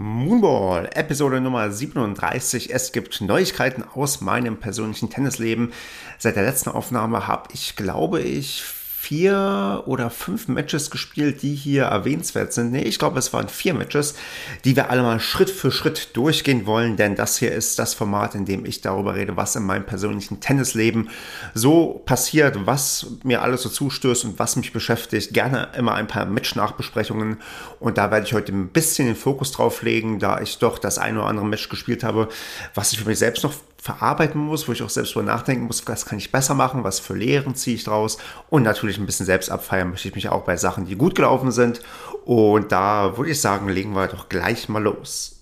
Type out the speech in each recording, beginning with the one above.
Moonball, Episode Nummer 37. Es gibt Neuigkeiten aus meinem persönlichen Tennisleben. Seit der letzten Aufnahme habe ich, glaube ich, vier oder fünf Matches gespielt, die hier erwähnenswert sind. Nee, ich glaube, es waren vier Matches, die wir alle mal Schritt für Schritt durchgehen wollen, denn das hier ist das Format, in dem ich darüber rede, was in meinem persönlichen Tennisleben so passiert, was mir alles so zustößt und was mich beschäftigt. Gerne immer ein paar Match-Nachbesprechungen und da werde ich heute ein bisschen den Fokus drauf legen, da ich doch das eine oder andere Match gespielt habe, was ich für mich selbst noch verarbeiten muss, wo ich auch selbst drüber nachdenken muss, was kann ich besser machen, was für Lehren ziehe ich draus und natürlich ein bisschen selbst abfeiern möchte ich mich auch bei Sachen, die gut gelaufen sind und da würde ich sagen, legen wir doch gleich mal los.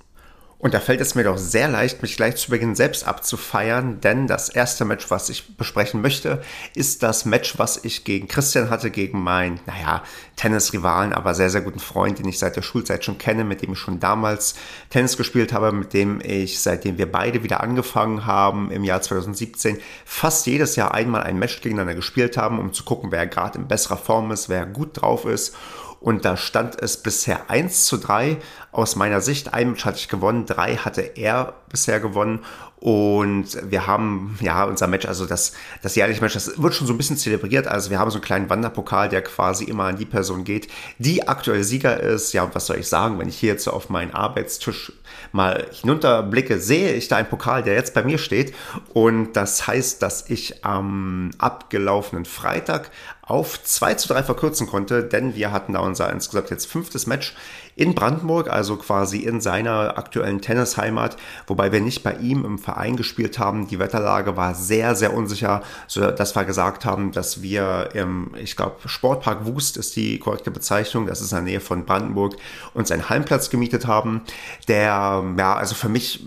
Und da fällt es mir doch sehr leicht, mich gleich zu Beginn selbst abzufeiern, denn das erste Match, was ich besprechen möchte, ist das Match, was ich gegen Christian hatte, gegen meinen, naja, Tennisrivalen, aber sehr, sehr guten Freund, den ich seit der Schulzeit schon kenne, mit dem ich schon damals Tennis gespielt habe, mit dem ich, seitdem wir beide wieder angefangen haben, im Jahr 2017, fast jedes Jahr einmal ein Match gegeneinander gespielt haben, um zu gucken, wer gerade in besserer Form ist, wer gut drauf ist. Und da stand es bisher 1 zu 3 aus meiner Sicht. Ein Match hatte ich gewonnen, drei hatte er bisher gewonnen. Und wir haben, ja, unser Match, also das, das jährliche Match, das wird schon so ein bisschen zelebriert. Also wir haben so einen kleinen Wanderpokal, der quasi immer an die Person geht, die aktuell Sieger ist. Ja, was soll ich sagen, wenn ich hier jetzt so auf meinen Arbeitstisch mal hinunterblicke, sehe ich da einen Pokal, der jetzt bei mir steht. Und das heißt, dass ich am abgelaufenen Freitag auf 2 zu 3 verkürzen konnte, denn wir hatten da unser insgesamt jetzt fünftes Match in Brandenburg, also quasi in seiner aktuellen Tennisheimat, wobei wir nicht bei ihm im Verein gespielt haben. Die Wetterlage war sehr, sehr unsicher, so dass wir gesagt haben, dass wir im, ich glaube, Sportpark Wust ist die korrekte Bezeichnung, das ist in der Nähe von Brandenburg, uns einen Heimplatz gemietet haben, der, ja, also für mich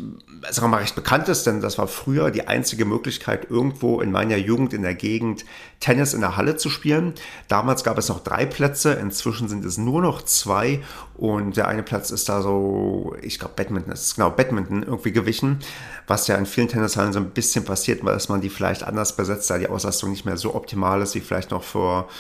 sagen wir mal, recht bekannt ist, denn das war früher die einzige Möglichkeit, irgendwo in meiner Jugend in der Gegend Tennis in der Halle zu spielen. Damals gab es noch drei Plätze, inzwischen sind es nur noch zwei und der eine Platz ist da so, ich glaube Badminton, ist genau Badminton irgendwie gewichen, was ja in vielen Tennishallen so ein bisschen passiert, weil man die vielleicht anders besetzt, da die Auslastung nicht mehr so optimal ist wie vielleicht noch vor äh,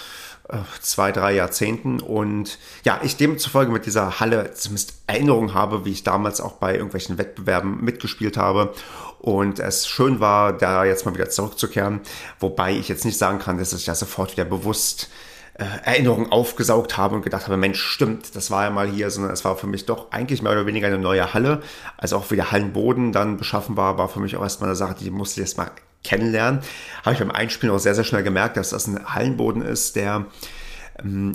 zwei, drei Jahrzehnten. Und ja, ich demzufolge mit dieser Halle zumindest Erinnerung habe, wie ich damals auch bei irgendwelchen Wettbewerben mitgespielt habe. Und es schön war, da jetzt mal wieder zurückzukehren. Wobei ich jetzt nicht sagen kann, dass ich da sofort wieder bewusst äh, Erinnerungen aufgesaugt habe und gedacht habe, Mensch, stimmt, das war ja mal hier, sondern es war für mich doch eigentlich mehr oder weniger eine neue Halle. Also auch wie der Hallenboden dann beschaffen war, war für mich auch erstmal eine Sache, die musste ich erst mal kennenlernen. Habe ich beim Einspielen auch sehr, sehr schnell gemerkt, dass das ein Hallenboden ist, der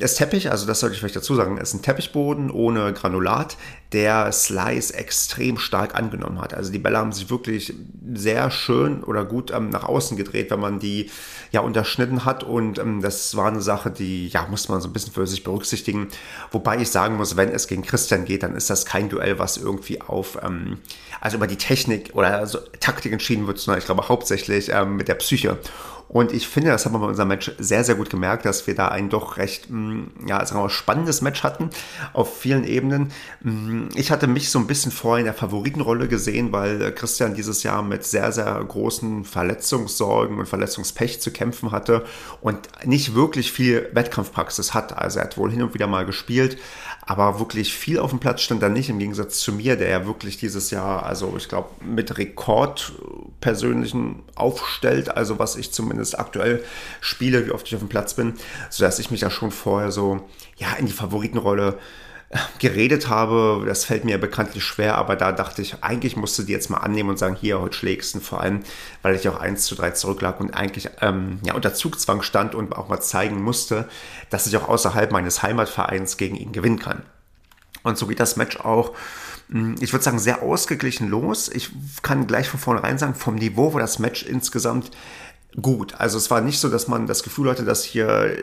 ist Teppich, also das sollte ich vielleicht dazu sagen, ist ein Teppichboden ohne Granulat, der Slice extrem stark angenommen hat. Also die Bälle haben sich wirklich sehr schön oder gut ähm, nach außen gedreht, wenn man die ja unterschnitten hat und ähm, das war eine Sache, die ja muss man so ein bisschen für sich berücksichtigen. Wobei ich sagen muss, wenn es gegen Christian geht, dann ist das kein Duell, was irgendwie auf ähm, also über die Technik oder so Taktik entschieden wird, sondern ich glaube hauptsächlich ähm, mit der Psyche. Und ich finde, das haben wir bei unserem Match sehr, sehr gut gemerkt, dass wir da ein doch recht, mm, ja, sagen wir mal, spannendes Match hatten auf vielen Ebenen. Mm, ich hatte mich so ein bisschen vorher in der Favoritenrolle gesehen, weil Christian dieses Jahr mit sehr, sehr großen Verletzungssorgen und Verletzungspech zu kämpfen hatte und nicht wirklich viel Wettkampfpraxis hat. Also er hat wohl hin und wieder mal gespielt, aber wirklich viel auf dem Platz stand er nicht, im Gegensatz zu mir, der ja wirklich dieses Jahr, also ich glaube, mit Rekord persönlichen aufstellt, also was ich zumindest aktuell spiele, wie oft ich auf dem Platz bin, sodass ich mich da schon vorher so ja in die Favoritenrolle äh, geredet habe. Das fällt mir bekanntlich schwer, aber da dachte ich, eigentlich musste die jetzt mal annehmen und sagen, hier, heute schlägst du. Vor allem, weil ich auch 1 zu 3 zurücklag und eigentlich ähm, ja, unter Zugzwang stand und auch mal zeigen musste, dass ich auch außerhalb meines Heimatvereins gegen ihn gewinnen kann. Und so geht das Match auch hm, ich würde sagen, sehr ausgeglichen los. Ich kann gleich von vornherein sagen, vom Niveau war das Match insgesamt gut. Also es war nicht so, dass man das Gefühl hatte, dass hier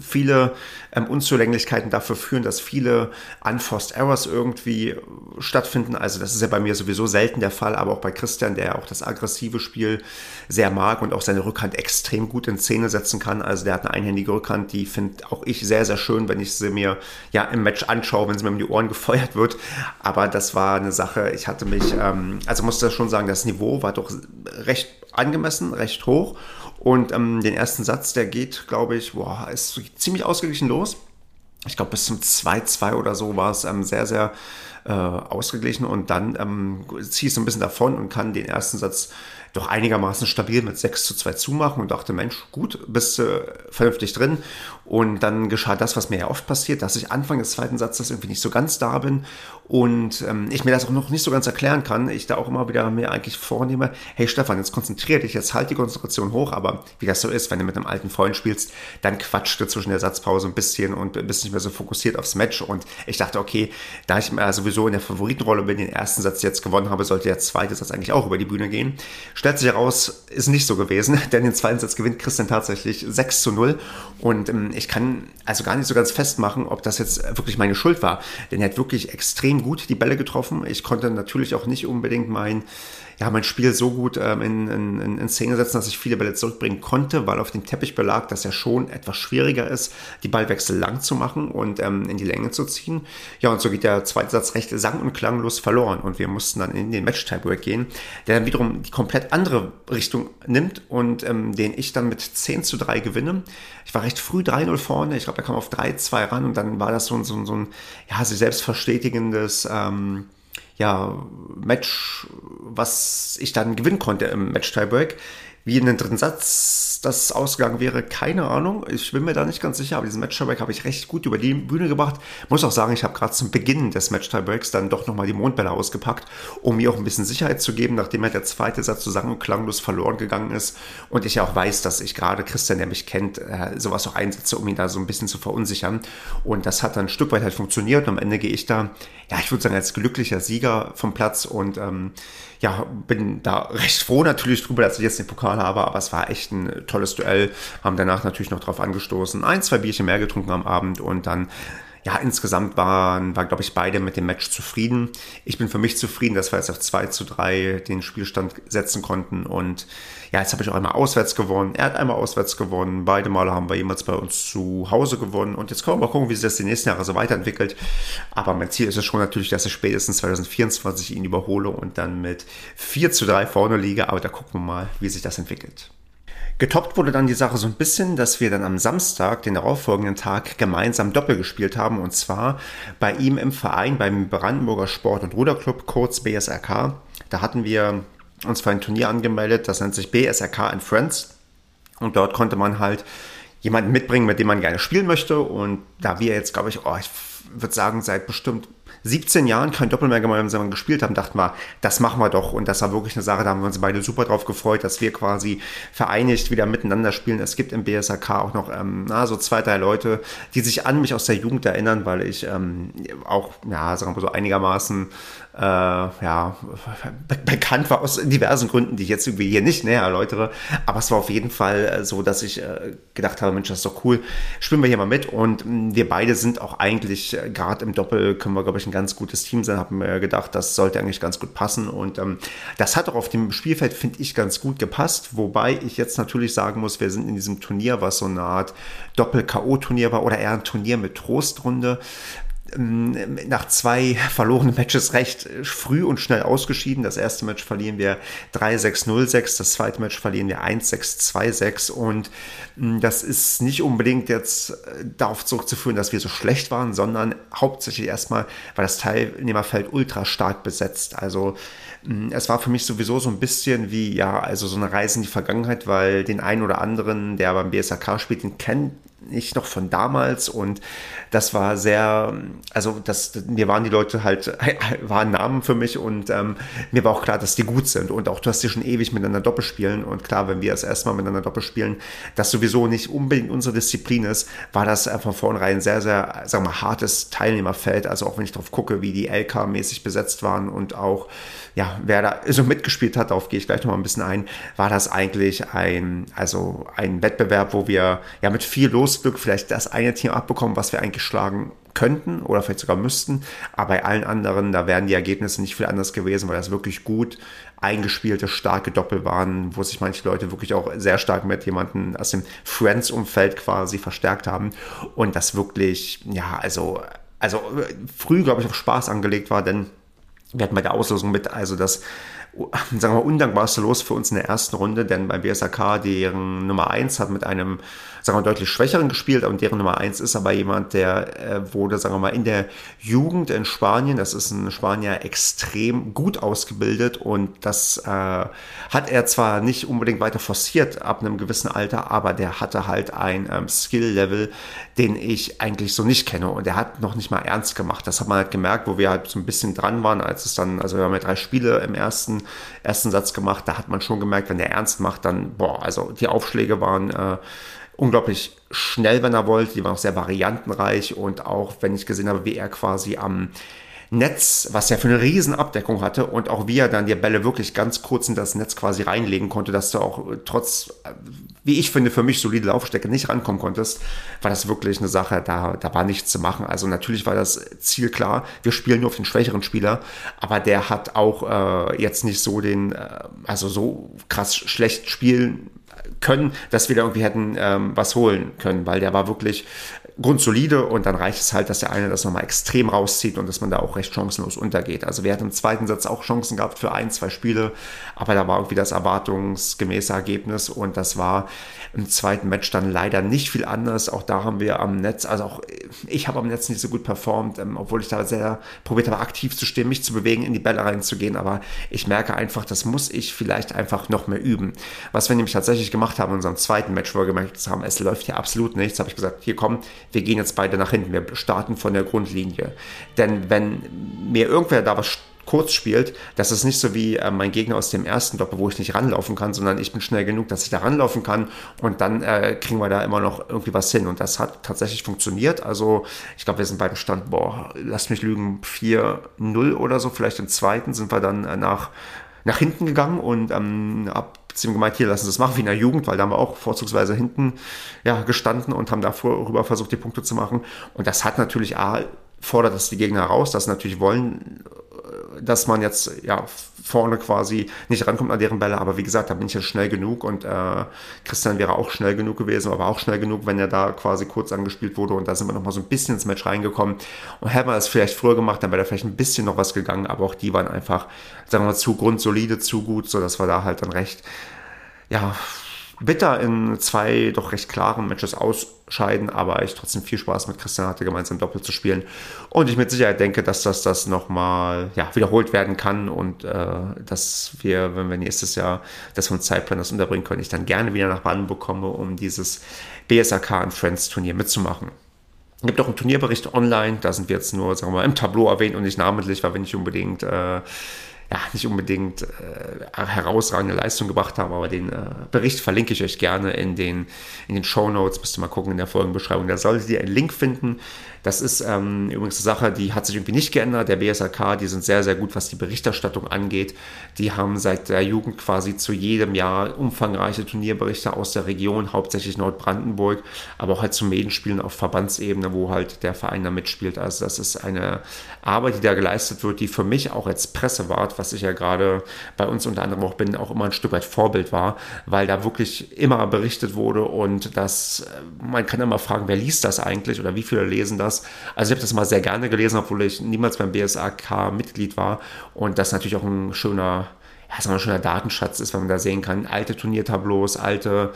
viele ähm, Unzulänglichkeiten dafür führen, dass viele Unforced Errors irgendwie stattfinden. Also das ist ja bei mir sowieso selten der Fall, aber auch bei Christian, der auch das aggressive Spiel sehr mag und auch seine Rückhand extrem gut in Szene setzen kann. Also der hat eine einhändige Rückhand, die finde auch ich sehr, sehr schön, wenn ich sie mir ja im Match anschaue, wenn sie mir um die Ohren gefeuert wird. Aber das war eine Sache, ich hatte mich, ähm, also musste schon sagen, das Niveau war doch recht angemessen, recht hoch. Und ähm, den ersten Satz, der geht, glaube ich, boah, ist ziemlich ausgeglichen los. ich glaube, bis zum 2-2 oder so war es ähm, sehr, sehr äh, ausgeglichen und dann ähm, ziehe ich so ein bisschen davon und kann den ersten Satz doch einigermaßen stabil mit 6 zu 2 zumachen und dachte, Mensch, gut, bist äh, vernünftig drin. Und dann geschah das, was mir ja oft passiert, dass ich Anfang des zweiten Satzes irgendwie nicht so ganz da bin und ähm, ich mir das auch noch nicht so ganz erklären kann. Ich da auch immer wieder mir eigentlich vornehme, hey Stefan, jetzt konzentrier dich, jetzt halt die Konzentration hoch, aber wie das so ist, wenn du mit einem alten Freund spielst, dann quatscht du zwischen der Satzpause ein bisschen und bist nicht mehr so fokussiert aufs Match. Und ich dachte, okay, da ich sowieso in der Favoritenrolle bin, den ersten Satz jetzt gewonnen habe, sollte der zweite Satz eigentlich auch über die Bühne gehen. Stellt sich heraus, ist nicht so gewesen, denn den zweiten Satz gewinnt Christian tatsächlich 6 zu 0. Und ähm, ich kann also gar nicht so ganz festmachen, ob das jetzt wirklich meine Schuld war. Denn er hat wirklich extrem gut die Bälle getroffen. Ich konnte natürlich auch nicht unbedingt mein ja, mein Spiel so gut ähm, in, in, in Szene setzen, dass ich viele Bälle zurückbringen konnte, weil auf dem Teppichbelag das ja schon etwas schwieriger ist, die Ballwechsel lang zu machen und ähm, in die Länge zu ziehen. Ja, und so geht der zweite Satz recht sang- und klanglos verloren und wir mussten dann in den Match-Tiebreak gehen, der dann wiederum die komplett andere Richtung nimmt und ähm, den ich dann mit 10 zu 3 gewinne. Ich war recht früh 3-0 vorne, ich glaube, er kam auf 3-2 ran und dann war das so, so, so ein, ja, sich selbst verstetigendes, ähm, ja, Match, was ich dann gewinnen konnte im Match-Tiebreak. Wie in den dritten Satz das ausgegangen wäre, keine Ahnung. Ich bin mir da nicht ganz sicher, aber diesen Match-Tiebreak habe ich recht gut über die Bühne gebracht. Muss auch sagen, ich habe gerade zum Beginn des Match-Tiebreaks dann doch nochmal die Mondbälle ausgepackt, um mir auch ein bisschen Sicherheit zu geben, nachdem halt der zweite Satz so klanglos verloren gegangen ist. Und ich ja auch weiß, dass ich gerade Christian, der mich kennt, äh, sowas auch einsetze, um ihn da so ein bisschen zu verunsichern. Und das hat dann ein Stück weit halt funktioniert. Und am Ende gehe ich da, ja, ich würde sagen, als glücklicher Sieger vom Platz und ähm, ja, bin da recht froh natürlich drüber, dass ich jetzt den Pokal habe, aber es war echt ein tolles Duell. Haben danach natürlich noch drauf angestoßen, ein, zwei Bierchen mehr getrunken am Abend und dann ja, insgesamt waren, war, glaube ich, beide mit dem Match zufrieden. Ich bin für mich zufrieden, dass wir jetzt auf 2 zu 3 den Spielstand setzen konnten. Und ja, jetzt habe ich auch einmal auswärts gewonnen. Er hat einmal auswärts gewonnen. Beide Male haben wir jemals bei uns zu Hause gewonnen. Und jetzt können wir mal gucken, wie sich das die nächsten Jahre so weiterentwickelt. Aber mein Ziel ist es schon natürlich, dass ich spätestens 2024 ihn überhole und dann mit 4 zu 3 vorne liege. Aber da gucken wir mal, wie sich das entwickelt. Getoppt wurde dann die Sache so ein bisschen, dass wir dann am Samstag, den darauffolgenden Tag, gemeinsam Doppel gespielt haben. Und zwar bei ihm im Verein, beim Brandenburger Sport- und Ruderclub, kurz BSRK. Da hatten wir uns für ein Turnier angemeldet, das nennt sich BSRK and Friends. Und dort konnte man halt jemanden mitbringen, mit dem man gerne spielen möchte. Und da wir jetzt, glaube ich, oh, ich würde sagen, seit bestimmt 17 Jahren kein Doppel mehr gemeinsam gespielt haben, dachten wir, das machen wir doch. Und das war wirklich eine Sache, da haben wir uns beide super drauf gefreut, dass wir quasi vereinigt wieder miteinander spielen. Es gibt im BSAK auch noch ähm, na, so zwei, drei Leute, die sich an mich aus der Jugend erinnern, weil ich ähm, auch, ja, sagen wir so einigermaßen äh, ja, be bekannt war aus diversen Gründen, die ich jetzt irgendwie hier nicht näher erläutere. Aber es war auf jeden Fall äh, so, dass ich äh, gedacht habe, Mensch, das ist doch cool, spielen wir hier mal mit. Und mh, mm, wir beide sind auch eigentlich, äh, gerade im Doppel, können wir, glaube ich, ein ganz gutes Team sein. Haben mir gedacht, das sollte eigentlich ganz gut passen. Und ähm, das hat auch auf dem Spielfeld, finde ich, ganz gut gepasst. Wobei ich jetzt natürlich sagen muss, wir sind in diesem Turnier, was so eine Art Doppel-K.O.-Turnier war oder eher ein Turnier mit Trostrunde, nach zwei verlorenen Matches recht früh und schnell ausgeschieden. Das erste Match verlieren wir 3-6-0-6, das zweite Match verlieren wir 1-6-2-6 und hm, das ist nicht unbedingt jetzt äh, darauf zurückzuführen, dass wir so schlecht waren, sondern hauptsächlich erstmal war das Teilnehmerfeld ultra stark besetzt. Also hm, es war für mich sowieso so ein bisschen wie, ja, also so eine Reise in die Vergangenheit, weil den einen oder anderen, der beim BSAK spielt, den kennt ich noch von damals. Und das war sehr, also das, mir waren die Leute halt, waren Namen für mich. Und ähm, mir war auch klar, dass die gut sind. Und auch, dass die schon ewig miteinander Doppel spielen. Und klar, wenn wir das erstmal miteinander Doppel spielen, das sowieso nicht unbedingt unsere Disziplin ist, war das von vornherein sehr, sehr, sagen wir mal, hartes Teilnehmerfeld, also auch wenn ich drauf gucke, wie die LK-mäßig besetzt waren und auch, ja, wer da so mitgespielt hat, darauf gehe ich gleich noch mal ein bisschen ein, war das eigentlich ein, also ein Wettbewerb, wo wir ja mit viel Losglück vielleicht das eine Team abbekommen, was wir eigentlich schlagen könnten oder vielleicht sogar müssten. Aber bei allen anderen, da wären die Ergebnisse nicht viel anders gewesen, weil das wirklich gut eingespielte, starke Doppel waren, wo sich manche Leute wirklich auch sehr stark mit jemandem aus dem Friends-Umfeld quasi verstärkt haben. Und das wirklich, ja, also, also früh, glaube ich, auf Spaß angelegt war, denn wir hatten bei der Auslosung mit, also das sagen wir, undankbarste Los für uns in der ersten Runde, denn bei BSAK, deren Nummer 1 hat mit einem, sagen wir, deutlich schwächeren gespielt und deren Nummer 1 ist aber jemand, der äh, wurde, sagen wir mal, in der Jugend in Spanien, das ist ein Spanier, extrem gut ausgebildet und das äh, hat er zwar nicht unbedingt weiter forciert ab einem gewissen Alter, aber der hatte halt ein ähm, Skill-Level, den ich eigentlich so nicht kenne und er hat noch nicht mal ernst gemacht. Das hat man halt gemerkt, wo wir halt so ein bisschen dran waren, als es dann, also wir haben ja drei Spiele im ersten ersten Satz gemacht. Da hat man schon gemerkt, wenn der ernst macht, dann, boah, also die Aufschläge waren äh, unglaublich schnell, wenn er wollte. Die waren auch sehr variantenreich und auch, wenn ich gesehen habe, wie er quasi am Netz, was er für eine riesen Abdeckung hatte und auch wie er dann die Bälle wirklich ganz kurz in das Netz quasi reinlegen konnte, dass du auch äh, trotz, äh, wie ich finde, für mich solide Laufstecke nicht rankommen konntest, war das wirklich eine Sache, da, da war nichts zu machen. Also natürlich war das Ziel klar, wir spielen nur auf den schwächeren Spieler, aber der hat auch äh, jetzt nicht so den, äh, also so krass schlecht spielen können, dass wir da irgendwie hätten ähm, was holen können, weil der war wirklich grundsolide und dann reicht es halt, dass der eine das nochmal extrem rauszieht und dass man da auch recht chancenlos untergeht. Also wir hatten im zweiten Satz auch Chancen gehabt für ein, zwei Spiele, aber da war irgendwie das erwartungsgemäße Ergebnis und das war im zweiten Match dann leider nicht viel anders. Auch da haben wir am Netz, also auch ich habe am Netz nicht so gut performt, ähm, obwohl ich da sehr probiert habe, aktiv zu stehen, mich zu bewegen, in die Bälle reinzugehen, aber ich merke einfach, das muss ich vielleicht einfach noch mehr üben. Was wir nämlich tatsächlich gemacht haben in unserem zweiten Match, wo wir gemerkt haben, es läuft hier absolut nichts, habe ich gesagt, hier komm, wir gehen jetzt beide nach hinten, wir starten von der Grundlinie. Denn wenn mir irgendwer da was kurz spielt, das ist nicht so wie äh, mein Gegner aus dem ersten Doppel, wo ich nicht ranlaufen kann, sondern ich bin schnell genug, dass ich da ranlaufen kann und dann äh, kriegen wir da immer noch irgendwie was hin. Und das hat tatsächlich funktioniert. Also ich glaube, wir sind beim Stand, boah, lass mich lügen, 4-0 oder so. Vielleicht im zweiten sind wir dann äh, nach, nach hinten gegangen und ähm, ab Beziehung gemeint, hier lassen Sie es machen wie in der Jugend, weil da haben wir auch vorzugsweise hinten ja, gestanden und haben da vorüber versucht, die Punkte zu machen. Und das hat natürlich A, fordert das die Gegner heraus, dass sie natürlich wollen, dass man jetzt ja vorne quasi nicht rankommt an deren Bälle. Aber wie gesagt, da bin ich ja schnell genug und äh, Christian wäre auch schnell genug gewesen, aber auch schnell genug, wenn er da quasi kurz angespielt wurde. Und da sind wir nochmal so ein bisschen ins Match reingekommen. Und hätten wir das vielleicht früher gemacht, dann wäre da vielleicht ein bisschen noch was gegangen. Aber auch die waren einfach, sagen wir mal, zu grundsolide, zu gut, sodass wir da halt dann recht, ja, bitter in zwei doch recht klaren Matches ausscheiden, aber ich trotzdem viel Spaß mit Christian hatte, gemeinsam Doppel zu spielen. Und ich mit Sicherheit denke, dass das, das nochmal ja, wiederholt werden kann und äh, dass wir, wenn wir nächstes Jahr das von Zeitplan das unterbringen können, ich dann gerne wieder nach Baden bekomme, um dieses BSAK und Friends Turnier mitzumachen. Es gibt auch einen Turnierbericht online, da sind wir jetzt nur, sagen wir mal, im Tableau erwähnt und nicht namentlich, weil wir nicht unbedingt äh, ja, nicht unbedingt äh, herausragende Leistung gebracht haben, aber den äh, Bericht verlinke ich euch gerne in den, in den Show Notes. Müsst ihr mal gucken in der Folgenbeschreibung. Da solltet ihr einen Link finden. Das ist ähm, übrigens eine Sache, die hat sich irgendwie nicht geändert. Der BSAK, die sind sehr, sehr gut, was die Berichterstattung angeht. Die haben seit der Jugend quasi zu jedem Jahr umfangreiche Turnierberichte aus der Region, hauptsächlich Nordbrandenburg, aber auch halt zu Medienspielen auf Verbandsebene, wo halt der Verein da mitspielt. Also das ist eine Arbeit, die da geleistet wird, die für mich auch als Pressewart, was ich ja gerade bei uns unter anderem auch bin, auch immer ein Stück weit Vorbild war, weil da wirklich immer berichtet wurde und das, man kann immer fragen, wer liest das eigentlich oder wie viele lesen das? Das. Also ich habe das mal sehr gerne gelesen, obwohl ich niemals beim BSAK Mitglied war. Und das natürlich auch ein schöner, ja, ein schöner Datenschatz ist, wenn man da sehen kann, alte Turniertableaus, alte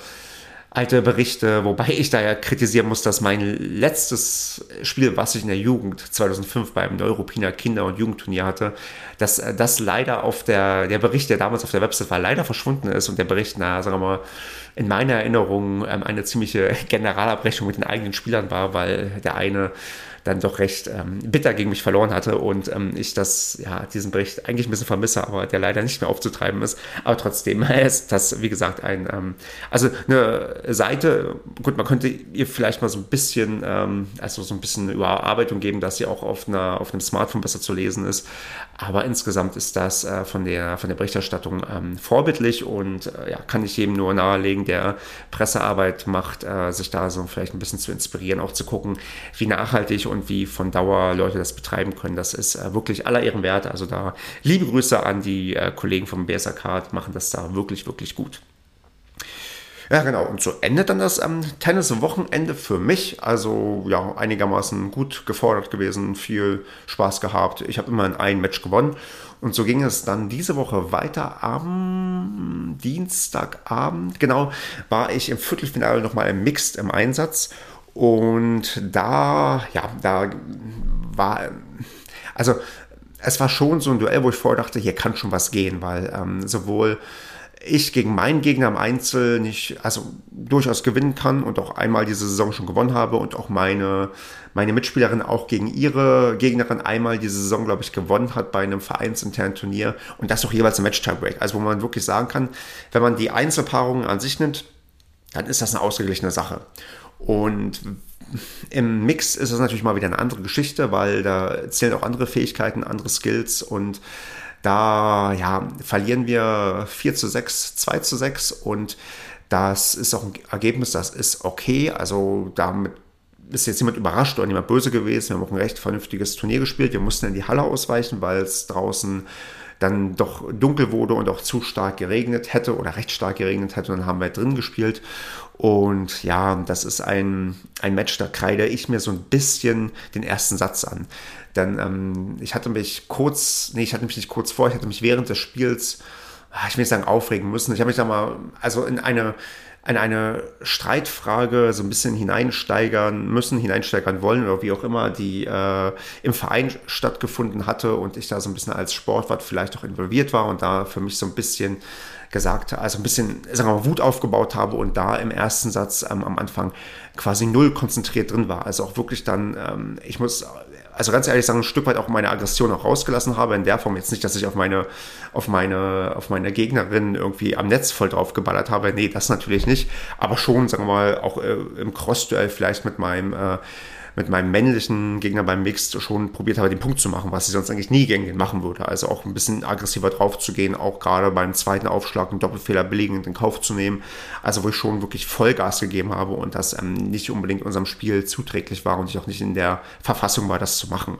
alte Berichte, wobei ich da ja kritisieren muss, dass mein letztes Spiel, was ich in der Jugend 2005 beim Neuropiner Kinder- und Jugendturnier hatte, dass das leider auf der, der Bericht, der damals auf der Website war, leider verschwunden ist und der Bericht, na, sagen wir mal, in meiner Erinnerung ähm, eine ziemliche Generalabrechnung mit den eigenen Spielern war, weil der eine dann doch recht ähm, bitter gegen mich verloren hatte und ähm, ich das, ja, diesen Bericht eigentlich ein bisschen vermisse, aber der leider nicht mehr aufzutreiben ist. Aber trotzdem ist das, wie gesagt, ein, ähm, also eine Seite, gut, man könnte ihr vielleicht mal so ein bisschen, ähm, also so ein bisschen Überarbeitung geben, dass sie auch auf, einer, auf einem Smartphone besser zu lesen ist. Aber insgesamt ist das äh, von, der, von der Berichterstattung ähm, vorbildlich und äh, ja, kann ich jedem nur nahelegen, der Pressearbeit macht, äh, sich da so vielleicht ein bisschen zu inspirieren, auch zu gucken, wie nachhaltig und wie von Dauer Leute das betreiben können. Das ist äh, wirklich aller Ehren wert. Also da liebe Grüße an die äh, Kollegen vom BSAK, machen das da wirklich, wirklich gut. Ja, genau. Und so endet dann das ähm, Tennis-Wochenende für mich. Also ja, einigermaßen gut gefordert gewesen, viel Spaß gehabt. Ich habe immer in ein Match gewonnen. Und so ging es dann diese Woche weiter. Am Dienstagabend, genau, war ich im Viertelfinale nochmal im Mixed im Einsatz. Und da, ja, da war, also es war schon so ein Duell, wo ich vorher dachte, hier kann schon was gehen, weil ähm, sowohl ich gegen meinen Gegner im Einzel nicht, also durchaus gewinnen kann und auch einmal diese Saison schon gewonnen habe und auch meine, meine Mitspielerin auch gegen ihre Gegnerin einmal diese Saison, glaube ich, gewonnen hat bei einem vereinsinternen Turnier und das auch jeweils im Match-Tiebreak. Also wo man wirklich sagen kann, wenn man die Einzelpaarungen an sich nimmt, dann ist das eine ausgeglichene Sache. Und im Mix ist es natürlich mal wieder eine andere Geschichte, weil da zählen auch andere Fähigkeiten, andere Skills und da ja, verlieren wir 4 zu 6, 2 zu 6 und das ist auch ein Ergebnis, das ist okay. Also damit ist jetzt niemand überrascht oder niemand böse gewesen. Wir haben auch ein recht vernünftiges Turnier gespielt. Wir mussten in die Halle ausweichen, weil es draußen dann doch dunkel wurde und auch zu stark geregnet hätte oder recht stark geregnet hätte. Und dann haben wir drin gespielt. Und ja, das ist ein, ein Match, da kreide ich mir so ein bisschen den ersten Satz an. Denn ähm, ich hatte mich kurz, nee, ich hatte mich nicht kurz vor, ich hatte mich während des Spiels, ah, ich will nicht sagen aufregen müssen. Ich habe mich da mal, also in eine, in eine Streitfrage so ein bisschen hineinsteigern müssen, hineinsteigern wollen oder wie auch immer, die äh, im Verein stattgefunden hatte und ich da so ein bisschen als Sportwart vielleicht auch involviert war und da für mich so ein bisschen gesagt, also ein bisschen, sagen wir mal, Wut aufgebaut habe und da im ersten Satz ähm, am Anfang quasi null konzentriert drin war. Also auch wirklich dann, ähm, ich muss also ganz ehrlich sagen, ein Stück weit auch meine Aggression auch rausgelassen habe. In der Form jetzt nicht, dass ich auf meine, auf meine, auf meine Gegnerin irgendwie am Netz voll drauf geballert habe. Nee, das natürlich nicht. Aber schon, sagen wir mal, auch äh, im Cross-Duell vielleicht mit meinem äh, mit meinem männlichen Gegner beim Mix schon probiert habe, den Punkt zu machen, was ich sonst eigentlich nie gegen machen würde. Also auch ein bisschen aggressiver drauf zu gehen, auch gerade beim zweiten Aufschlag einen Doppelfehler billigend in Kauf zu nehmen. Also wo ich schon wirklich Vollgas gegeben habe und das ähm, nicht unbedingt unserem Spiel zuträglich war und ich auch nicht in der Verfassung war, das zu machen.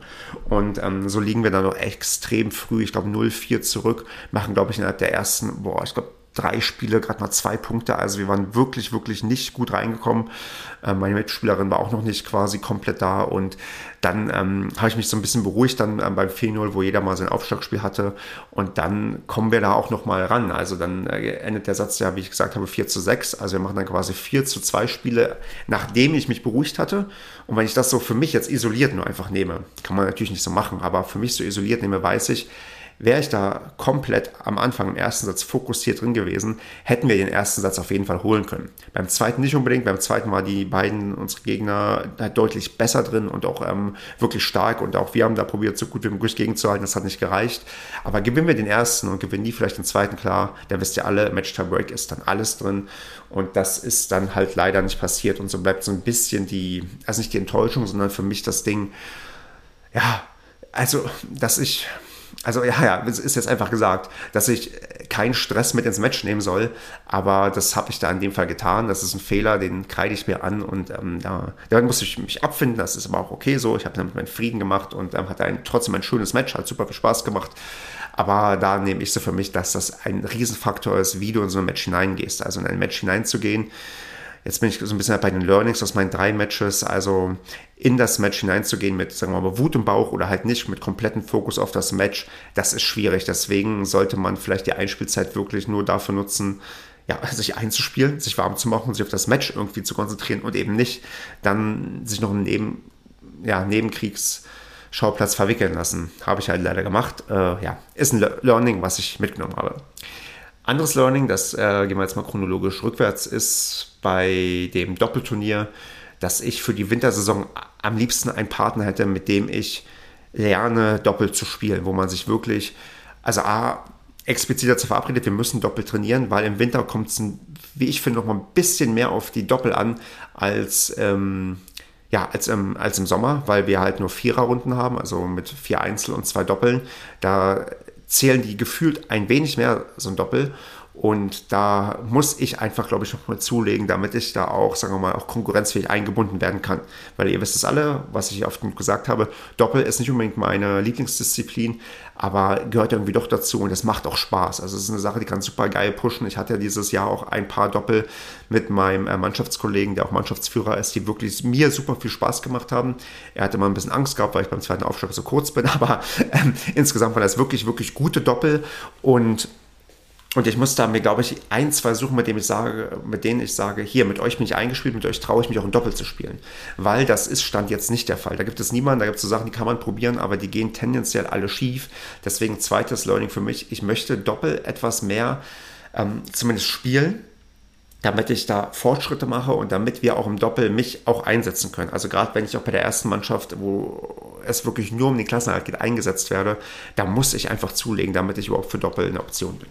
Und ähm, so liegen wir dann noch extrem früh, ich glaube 0-4 zurück, machen glaube ich innerhalb der ersten, boah, ich glaube drei Spiele, gerade mal zwei Punkte. Also wir waren wirklich, wirklich nicht gut reingekommen. Äh, meine Mitspielerin war auch noch nicht quasi komplett da. Und dann ähm, habe ich mich so ein bisschen beruhigt dann ähm, beim 4-0, wo jeder mal sein Aufschlagspiel hatte. Und dann kommen wir da auch noch mal ran. Also dann äh, endet der Satz ja, wie ich gesagt habe, 4 zu 6. Also wir machen dann quasi 4 zu 2 Spiele, nachdem ich mich beruhigt hatte. Und wenn ich das so für mich jetzt isoliert nur einfach nehme, kann man natürlich nicht so machen, aber für mich so isoliert nehme, weiß ich, Wäre ich da komplett am Anfang im ersten Satz fokussiert drin gewesen, hätten wir den ersten Satz auf jeden Fall holen können. Beim zweiten nicht unbedingt, beim zweiten war die beiden, unsere Gegner, halt deutlich besser drin und auch ähm, wirklich stark und auch wir haben da probiert, so gut wie möglich gegenzuhalten, das hat nicht gereicht. Aber gewinnen wir den ersten und gewinnen die vielleicht den zweiten, klar, da wisst ihr alle, Match Time Break ist dann alles drin und das ist dann halt leider nicht passiert und so bleibt so ein bisschen die, also nicht die Enttäuschung, sondern für mich das Ding, ja, also, dass ich also ja, ja, es ist jetzt einfach gesagt, dass ich keinen Stress mit ins Match nehmen soll, aber das habe ich da in dem Fall getan. Das ist ein Fehler, den kreide ich mir an und ähm, da, damit muss ich mich abfinden. Das ist aber auch okay so. Ich habe damit meinen Frieden gemacht und ähm, hat ein, trotzdem ein schönes Match, hat super viel Spaß gemacht. Aber da nehme ich so für mich, dass das ein Riesenfaktor ist, wie du in so ein Match hineingehst. Also in ein Match hineinzugehen, Jetzt bin ich so ein bisschen bei den Learnings aus meinen drei Matches, also in das Match hineinzugehen mit, sagen wir mal, Wut im Bauch oder halt nicht mit komplettem Fokus auf das Match, das ist schwierig. Deswegen sollte man vielleicht die Einspielzeit wirklich nur dafür nutzen, ja, sich einzuspielen, sich warm zu machen, sich auf das Match irgendwie zu konzentrieren und eben nicht dann sich noch einen Neben, ja, Nebenkriegsschauplatz verwickeln lassen. Habe ich halt leider gemacht. Äh, ja, ist ein Learning, was ich mitgenommen habe. Anderes Learning, das äh, gehen wir jetzt mal chronologisch rückwärts, ist bei dem Doppelturnier, dass ich für die Wintersaison am liebsten einen Partner hätte, mit dem ich lerne, doppelt zu spielen, wo man sich wirklich, also A, explizit dazu verabredet, wir müssen doppelt trainieren, weil im Winter kommt es, wie ich finde, noch mal ein bisschen mehr auf die Doppel an als, ähm, ja, als, im, als im Sommer, weil wir halt nur Viererrunden haben, also mit vier Einzel und zwei Doppeln. Da zählen die gefühlt ein wenig mehr so ein Doppel. Und da muss ich einfach, glaube ich, nochmal zulegen, damit ich da auch, sagen wir mal, auch konkurrenzfähig eingebunden werden kann. Weil ihr wisst es alle, was ich oft gesagt habe, Doppel ist nicht unbedingt meine Lieblingsdisziplin, aber gehört irgendwie doch dazu und es macht auch Spaß. Also es ist eine Sache, die kann super geil pushen. Ich hatte ja dieses Jahr auch ein paar Doppel mit meinem äh, Mannschaftskollegen, der auch Mannschaftsführer ist, die wirklich mir super viel Spaß gemacht haben. Er hatte mal ein bisschen Angst gehabt, weil ich beim zweiten Aufschlag so kurz bin, aber ähm, insgesamt war das wirklich, wirklich gute Doppel und und ich muss da mir, glaube ich, ein, zwei suchen, mit, dem ich sage, mit denen ich sage, hier, mit euch bin ich eingespielt, mit euch traue ich mich auch ein Doppel zu spielen. Weil das ist Stand jetzt nicht der Fall. Da gibt es niemanden, da gibt es so Sachen, die kann man probieren, aber die gehen tendenziell alle schief. Deswegen zweites Learning für mich, ich möchte Doppel etwas mehr ähm, zumindest spielen, damit ich da Fortschritte mache und damit wir auch im Doppel mich auch einsetzen können. Also gerade wenn ich auch bei der ersten Mannschaft, wo es wirklich nur um die Klassenhalt geht, eingesetzt werde, da muss ich einfach zulegen, damit ich überhaupt für Doppel eine Option bin.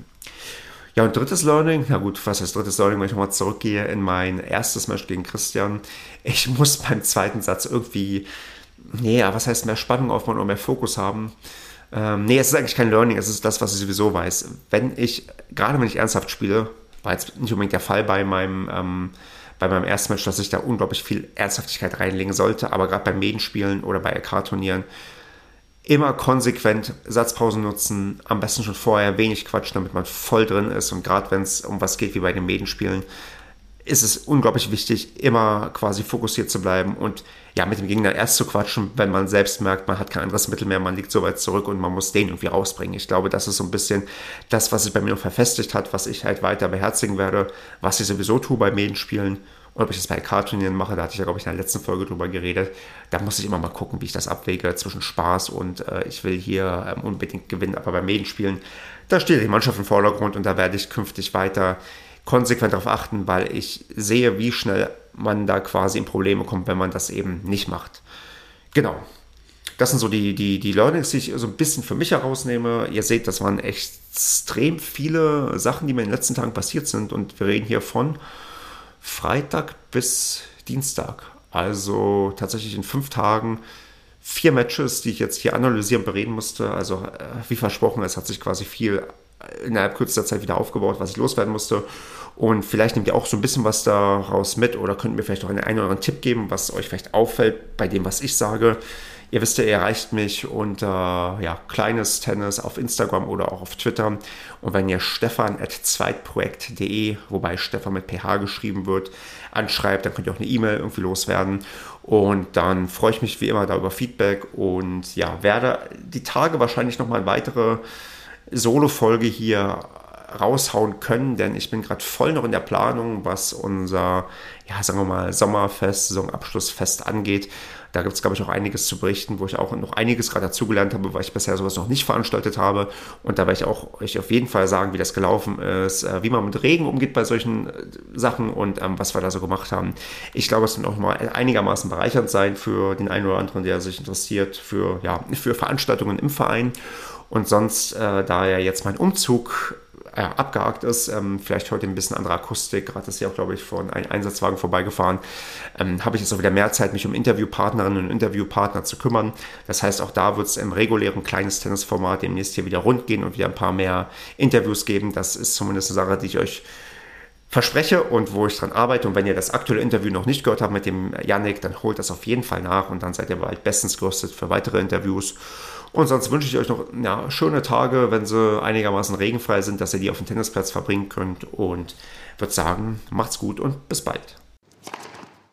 Ja, und drittes Learning, na gut, was heißt drittes Learning, wenn ich nochmal zurückgehe in mein erstes Match gegen Christian. Ich muss beim zweiten Satz irgendwie, nee, was heißt mehr Spannung aufbauen oder mehr Fokus haben. Ähm, nee, es ist eigentlich kein Learning, es ist das, was ich sowieso weiß. Wenn ich, gerade wenn ich ernsthaft spiele, war jetzt nicht unbedingt der Fall bei meinem, ähm, bei meinem ersten Match, dass ich da unglaublich viel Ernsthaftigkeit reinlegen sollte, aber gerade beim Medenspielen oder bei LK-Turnieren immer konsequent Satzpausen nutzen, am besten schon vorher wenig quatschen, damit man voll drin ist. Und gerade wenn es um was geht wie bei den Medenspielen, ist es unglaublich wichtig, immer quasi fokussiert zu bleiben und ja, mit dem Gegner erst zu quatschen, wenn man selbst merkt, man hat kein anderes Mittel mehr, man liegt so weit zurück und man muss den irgendwie rausbringen. Ich glaube, das ist so ein bisschen das, was sich bei mir noch verfestigt hat, was ich halt weiter beherzigen werde, was ich sowieso tue bei Medenspielen. Und ob ich das bei K-Turnieren mache, da hatte ich ja, glaube ich, in der letzten Folge drüber geredet. Da muss ich immer mal gucken, wie ich das abwäge zwischen Spaß und äh, ich will hier ähm, unbedingt gewinnen. Aber bei Medenspielen, da steht die Mannschaft im Vordergrund und da werde ich künftig weiter konsequent darauf achten, weil ich sehe, wie schnell man da quasi in Probleme kommt, wenn man das eben nicht macht. Genau. Das sind so die, die, die Learnings, die ich so ein bisschen für mich herausnehme. Ihr seht, das waren extrem viele Sachen, die mir in den letzten Tagen passiert sind. Und wir reden hier von Freitag bis Dienstag. Also tatsächlich in fünf Tagen vier Matches, die ich jetzt hier analysieren, bereden musste. Also äh, wie versprochen, es hat sich quasi viel innerhalb kürzester Zeit wieder aufgebaut, was ich loswerden musste. Und vielleicht nehmt ihr auch so ein bisschen was daraus mit oder könnt mir vielleicht auch einen, einen oder anderen Tipp geben, was euch vielleicht auffällt bei dem, was ich sage. Ihr wisst ja, ihr erreicht mich unter ja, kleines Tennis auf Instagram oder auch auf Twitter. Und wenn ihr stefan at zweitprojekt.de, wobei Stefan mit ph geschrieben wird, anschreibt, dann könnt ihr auch eine E-Mail irgendwie loswerden. Und dann freue ich mich wie immer da über Feedback und ja, werde die Tage wahrscheinlich nochmal weitere Solo-Folge hier raushauen können, denn ich bin gerade voll noch in der Planung, was unser, ja, sagen wir mal, Sommerfest, Saisonabschlussfest angeht. Da gibt es, glaube ich, auch einiges zu berichten, wo ich auch noch einiges gerade dazugelernt habe, weil ich bisher sowas noch nicht veranstaltet habe. Und da werde ich auch euch auf jeden Fall sagen, wie das gelaufen ist, äh, wie man mit Regen umgeht bei solchen äh, Sachen und ähm, was wir da so gemacht haben. Ich glaube, es wird auch mal einigermaßen bereichernd sein für den einen oder anderen, der sich interessiert für, ja, für Veranstaltungen im Verein. Und sonst, äh, da ja jetzt mein Umzug äh, abgehakt ist, ähm, vielleicht heute ein bisschen andere Akustik, gerade ist ja auch, glaube ich, von einem Einsatzwagen vorbeigefahren, ähm, habe ich jetzt auch wieder mehr Zeit, mich um Interviewpartnerinnen und Interviewpartner zu kümmern. Das heißt, auch da wird es im regulären kleines Tennisformat demnächst hier wieder rund gehen und wieder ein paar mehr Interviews geben. Das ist zumindest eine Sache, die ich euch verspreche und wo ich dran arbeite. Und wenn ihr das aktuelle Interview noch nicht gehört habt mit dem Yannick, dann holt das auf jeden Fall nach und dann seid ihr bald bestens gerüstet für weitere Interviews. Und sonst wünsche ich euch noch ja, schöne Tage, wenn sie einigermaßen regenfrei sind, dass ihr die auf dem Tennisplatz verbringen könnt. Und würde sagen, macht's gut und bis bald.